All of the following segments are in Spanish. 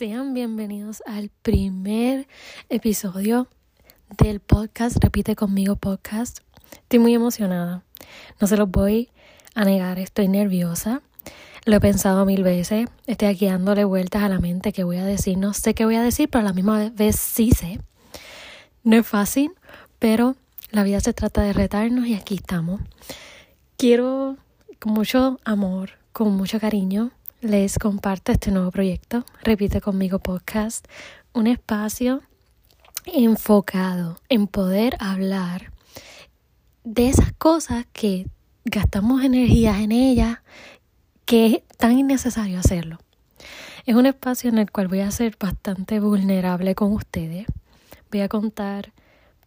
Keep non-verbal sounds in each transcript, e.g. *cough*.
Sean bienvenidos al primer episodio del podcast Repite conmigo podcast. Estoy muy emocionada. No se los voy a negar, estoy nerviosa. Lo he pensado mil veces. Estoy aquí dándole vueltas a la mente qué voy a decir. No sé qué voy a decir, pero a la misma vez sí sé. No es fácil, pero la vida se trata de retarnos y aquí estamos. Quiero con mucho amor, con mucho cariño, les comparto este nuevo proyecto, Repite conmigo podcast, un espacio enfocado en poder hablar de esas cosas que gastamos energías en ellas, que es tan innecesario hacerlo. Es un espacio en el cual voy a ser bastante vulnerable con ustedes. Voy a contar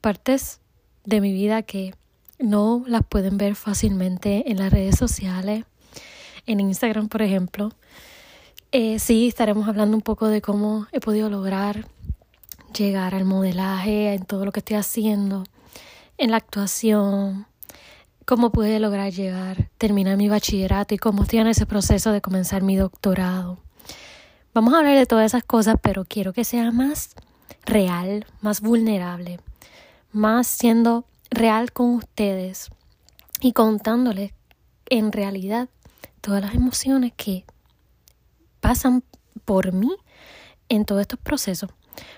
partes de mi vida que no las pueden ver fácilmente en las redes sociales en Instagram, por ejemplo. Eh, sí, estaremos hablando un poco de cómo he podido lograr llegar al modelaje, en todo lo que estoy haciendo, en la actuación, cómo pude lograr llegar, terminar mi bachillerato y cómo estoy en ese proceso de comenzar mi doctorado. Vamos a hablar de todas esas cosas, pero quiero que sea más real, más vulnerable, más siendo real con ustedes y contándoles en realidad todas las emociones que pasan por mí en todos estos procesos.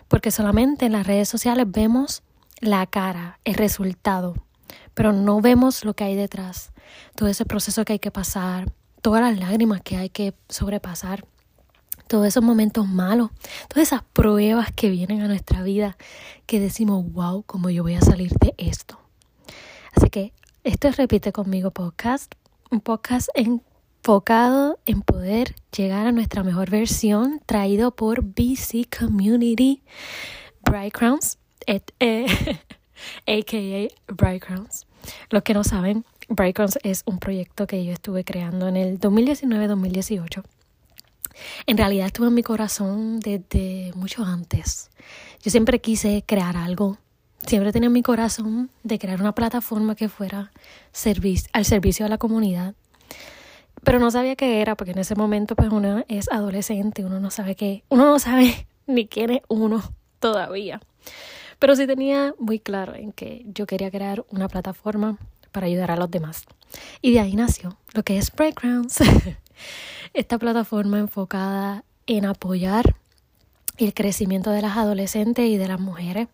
Porque solamente en las redes sociales vemos la cara, el resultado, pero no vemos lo que hay detrás, todo ese proceso que hay que pasar, todas las lágrimas que hay que sobrepasar, todos esos momentos malos, todas esas pruebas que vienen a nuestra vida que decimos, wow, ¿cómo yo voy a salir de esto? Así que esto es Repite conmigo podcast, un podcast en enfocado en poder llegar a nuestra mejor versión, traído por BC Community Bright Crowns, eh, *laughs* aka Bright Crowns. Los que no saben, Bright Crowns es un proyecto que yo estuve creando en el 2019-2018. En realidad estuvo en mi corazón desde mucho antes. Yo siempre quise crear algo. Siempre tenía en mi corazón de crear una plataforma que fuera al servicio de la comunidad pero no sabía qué era, porque en ese momento pues uno es adolescente, uno no sabe qué, uno no sabe *laughs* ni quién es uno todavía. Pero sí tenía muy claro en que yo quería crear una plataforma para ayudar a los demás. Y de ahí nació lo que es Breakgrounds, *laughs* esta plataforma enfocada en apoyar el crecimiento de las adolescentes y de las mujeres.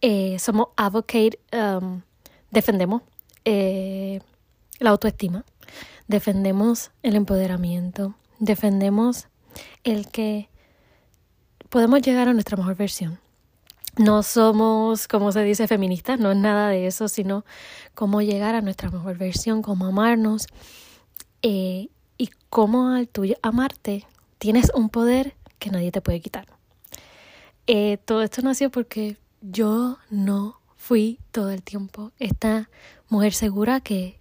Eh, somos advocate, um, defendemos eh, la autoestima, defendemos el empoderamiento, defendemos el que podemos llegar a nuestra mejor versión. No somos, como se dice, feministas, no es nada de eso, sino cómo llegar a nuestra mejor versión, cómo amarnos eh, y cómo al tuyo amarte tienes un poder que nadie te puede quitar. Eh, todo esto nació porque yo no fui todo el tiempo esta mujer segura que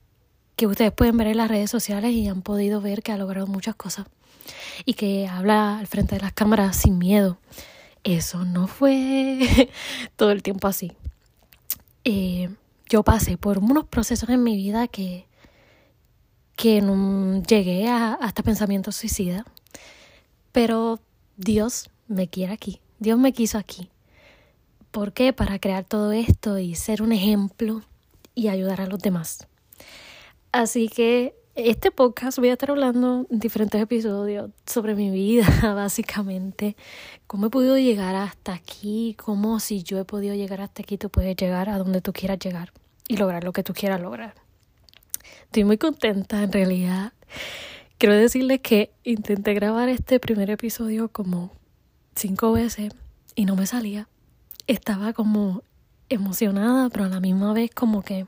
que ustedes pueden ver en las redes sociales y han podido ver que ha logrado muchas cosas y que habla al frente de las cámaras sin miedo. Eso no fue *laughs* todo el tiempo así. Eh, yo pasé por unos procesos en mi vida que, que no llegué a, hasta pensamientos suicida, pero Dios me quiere aquí, Dios me quiso aquí. ¿Por qué? Para crear todo esto y ser un ejemplo y ayudar a los demás. Así que este podcast voy a estar hablando en diferentes episodios sobre mi vida, *laughs* básicamente. Cómo he podido llegar hasta aquí, cómo si yo he podido llegar hasta aquí, tú puedes llegar a donde tú quieras llegar y lograr lo que tú quieras lograr. Estoy muy contenta en realidad. Quiero decirles que intenté grabar este primer episodio como cinco veces y no me salía. Estaba como emocionada, pero a la misma vez como que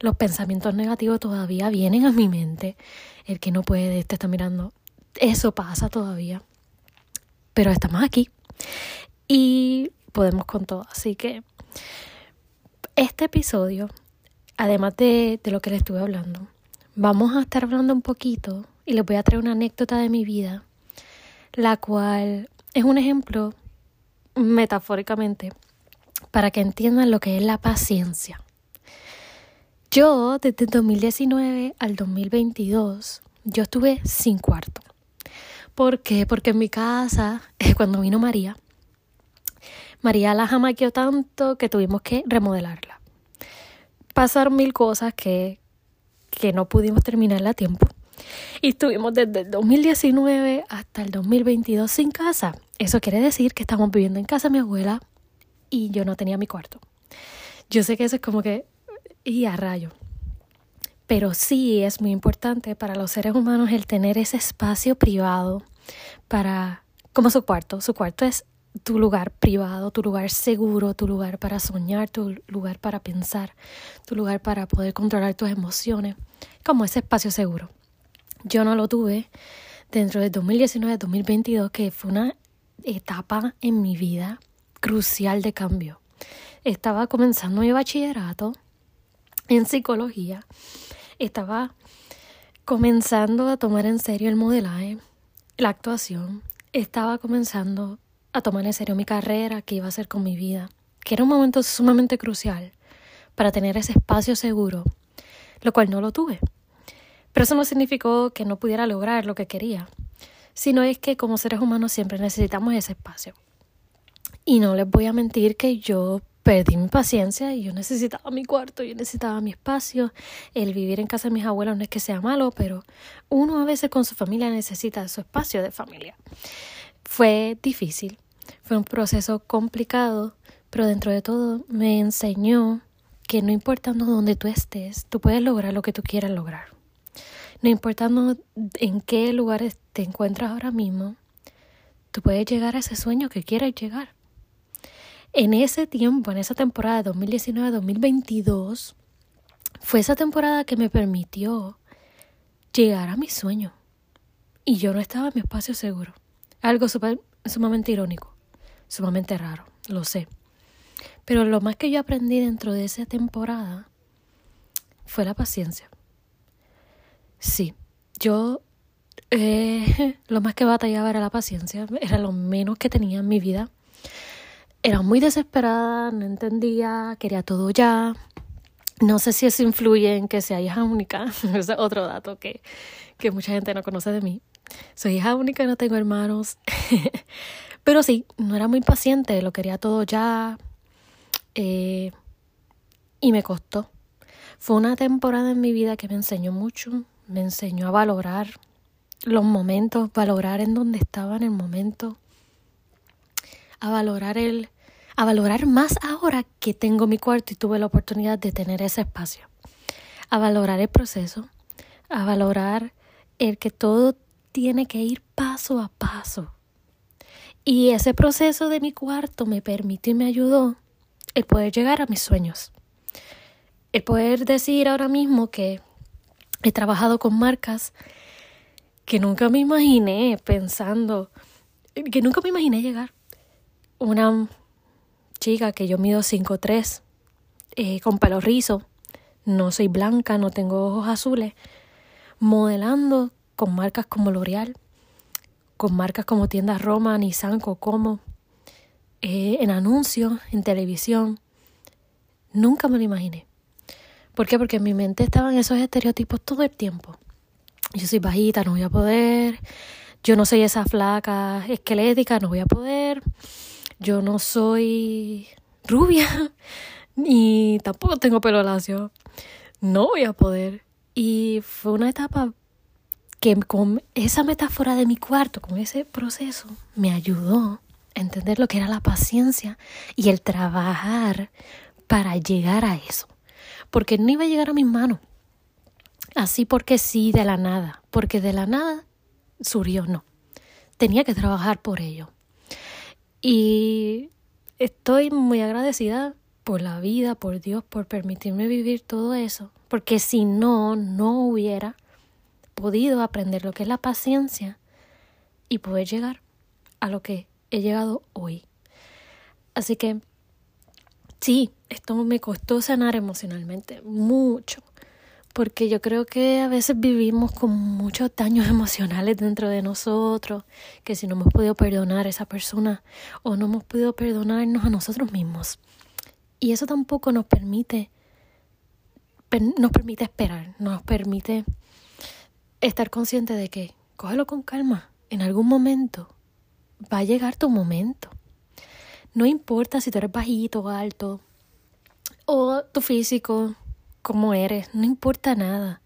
los pensamientos negativos todavía vienen a mi mente. El que no puede, te está mirando. Eso pasa todavía. Pero estamos aquí. Y podemos con todo. Así que este episodio, además de, de lo que les estuve hablando, vamos a estar hablando un poquito y les voy a traer una anécdota de mi vida, la cual es un ejemplo metafóricamente para que entiendan lo que es la paciencia. Yo, desde 2019 al 2022, yo estuve sin cuarto. ¿Por qué? Porque en mi casa, *laughs* cuando vino María, María la jamaqueó tanto que tuvimos que remodelarla. Pasaron mil cosas que, que no pudimos terminarla a tiempo. Y estuvimos desde el 2019 hasta el 2022 sin casa. Eso quiere decir que estamos viviendo en casa de mi abuela y yo no tenía mi cuarto. Yo sé que eso es como que... Y a rayo. Pero sí es muy importante para los seres humanos el tener ese espacio privado para... como su cuarto. Su cuarto es tu lugar privado, tu lugar seguro, tu lugar para soñar, tu lugar para pensar, tu lugar para poder controlar tus emociones, como ese espacio seguro. Yo no lo tuve dentro del 2019-2022, que fue una etapa en mi vida crucial de cambio. Estaba comenzando mi bachillerato en psicología, estaba comenzando a tomar en serio el modelaje, la actuación, estaba comenzando a tomar en serio mi carrera, que iba a ser con mi vida, que era un momento sumamente crucial para tener ese espacio seguro, lo cual no lo tuve. Pero eso no significó que no pudiera lograr lo que quería, sino es que como seres humanos siempre necesitamos ese espacio. Y no les voy a mentir que yo perdí mi paciencia y yo necesitaba mi cuarto, yo necesitaba mi espacio. El vivir en casa de mis abuelos no es que sea malo, pero uno a veces con su familia necesita su espacio de familia. Fue difícil, fue un proceso complicado, pero dentro de todo me enseñó que no importando dónde tú estés, tú puedes lograr lo que tú quieras lograr. No importando en qué lugares te encuentras ahora mismo, tú puedes llegar a ese sueño que quieras llegar. En ese tiempo, en esa temporada de 2019-2022, fue esa temporada que me permitió llegar a mi sueño. Y yo no estaba en mi espacio seguro. Algo sumamente irónico, sumamente raro, lo sé. Pero lo más que yo aprendí dentro de esa temporada fue la paciencia. Sí, yo eh, *laughs* lo más que batallaba era la paciencia, era lo menos que tenía en mi vida. Era muy desesperada, no entendía, quería todo ya. No sé si eso influye en que sea hija única, *laughs* ese es otro dato que, que mucha gente no conoce de mí. Soy hija única, no tengo hermanos. *laughs* Pero sí, no era muy paciente, lo quería todo ya. Eh, y me costó. Fue una temporada en mi vida que me enseñó mucho, me enseñó a valorar los momentos, valorar en donde estaba en el momento, a valorar el, a valorar más ahora que tengo mi cuarto y tuve la oportunidad de tener ese espacio, a valorar el proceso, a valorar el que todo tiene que ir paso a paso. Y ese proceso de mi cuarto me permitió y me ayudó el poder llegar a mis sueños. El poder decir ahora mismo que He trabajado con marcas que nunca me imaginé pensando, que nunca me imaginé llegar. Una chica que yo mido 5'3, eh, con pelo rizo, no soy blanca, no tengo ojos azules, modelando con marcas como L'Oreal, con marcas como Tiendas Roma, Nissan, Cocomo, eh, en anuncios, en televisión. Nunca me lo imaginé. ¿Por qué? Porque en mi mente estaban esos estereotipos todo el tiempo. Yo soy bajita, no voy a poder. Yo no soy esa flaca esquelética, no voy a poder. Yo no soy rubia, *laughs* ni tampoco tengo pelo lacio. No voy a poder. Y fue una etapa que con esa metáfora de mi cuarto, con ese proceso, me ayudó a entender lo que era la paciencia y el trabajar para llegar a eso porque no iba a llegar a mis manos. Así porque sí, de la nada, porque de la nada surgió, no. Tenía que trabajar por ello. Y estoy muy agradecida por la vida, por Dios, por permitirme vivir todo eso, porque si no, no hubiera podido aprender lo que es la paciencia y poder llegar a lo que he llegado hoy. Así que sí, esto me costó sanar emocionalmente, mucho, porque yo creo que a veces vivimos con muchos daños *laughs* emocionales dentro de nosotros, que si no hemos podido perdonar a esa persona o no hemos podido perdonarnos a nosotros mismos. Y eso tampoco nos permite, nos permite esperar, nos permite estar consciente de que cógelo con calma, en algún momento va a llegar tu momento. No importa si tú eres bajito o alto, o tu físico, cómo eres, no importa nada.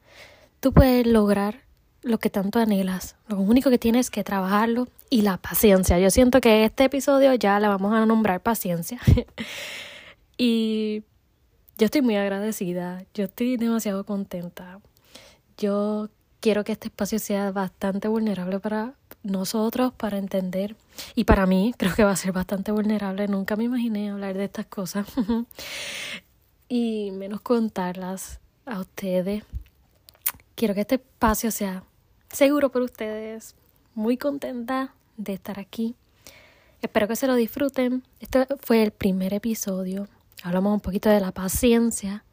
Tú puedes lograr lo que tanto anhelas. Lo único que tienes que trabajarlo y la paciencia. Yo siento que este episodio ya la vamos a nombrar paciencia. *laughs* y yo estoy muy agradecida, yo estoy demasiado contenta. Yo quiero que este espacio sea bastante vulnerable para nosotros, para entender. Y para mí creo que va a ser bastante vulnerable. Nunca me imaginé hablar de estas cosas. *laughs* y menos contarlas a ustedes. Quiero que este espacio sea seguro por ustedes. Muy contenta de estar aquí. Espero que se lo disfruten. Este fue el primer episodio. Hablamos un poquito de la paciencia,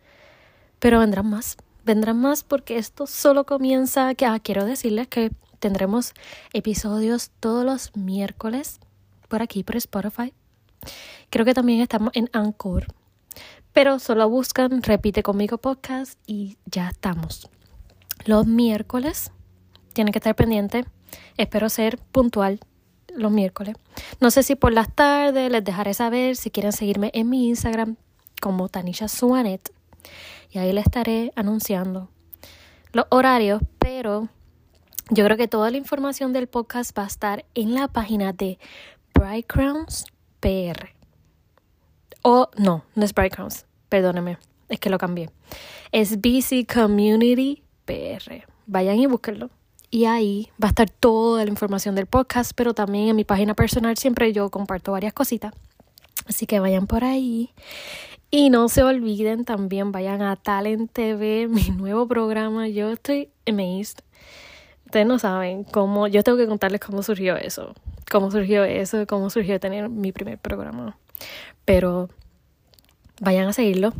pero vendrán más. Vendrán más porque esto solo comienza. Que, ah, quiero decirles que tendremos episodios todos los miércoles por aquí, por Spotify. Creo que también estamos en Anchor. Pero solo buscan Repite conmigo podcast y ya estamos. Los miércoles tienen que estar pendientes. Espero ser puntual los miércoles. No sé si por las tardes les dejaré saber si quieren seguirme en mi Instagram como Tanisha Suanet y ahí les estaré anunciando los horarios, pero yo creo que toda la información del podcast va a estar en la página de Bright Crowns PR. O no, no es Bright Crowns, perdóneme, es que lo cambié. Es BC Community PR. Vayan y búsquenlo. Y ahí va a estar toda la información del podcast, pero también en mi página personal siempre yo comparto varias cositas. Así que vayan por ahí. Y no se olviden también, vayan a Talent TV, *laughs* mi nuevo programa. Yo estoy amazed. Ustedes no saben cómo, yo tengo que contarles cómo surgió eso. Cómo surgió eso, cómo surgió tener mi primer programa. Pero vayan a seguirlo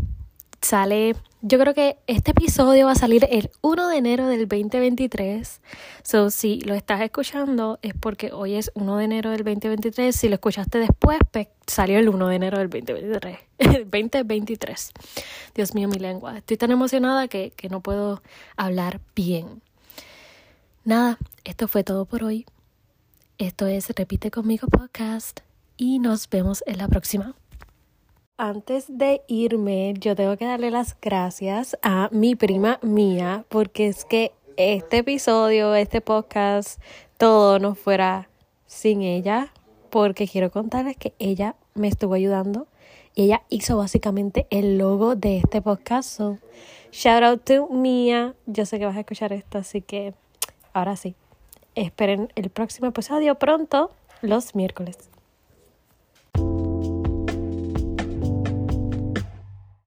sale, yo creo que este episodio va a salir el 1 de enero del 2023. So, si lo estás escuchando es porque hoy es 1 de enero del 2023. Si lo escuchaste después, pues salió el 1 de enero del 2023. 2023. *laughs* Dios mío, mi lengua. Estoy tan emocionada que, que no puedo hablar bien. Nada, esto fue todo por hoy. Esto es Repite conmigo podcast y nos vemos en la próxima. Antes de irme, yo tengo que darle las gracias a mi prima mía, porque es que este episodio, este podcast, todo no fuera sin ella, porque quiero contarles que ella me estuvo ayudando y ella hizo básicamente el logo de este podcast. Shout out to Mía. Yo sé que vas a escuchar esto, así que ahora sí. Esperen el próximo episodio pronto, los miércoles.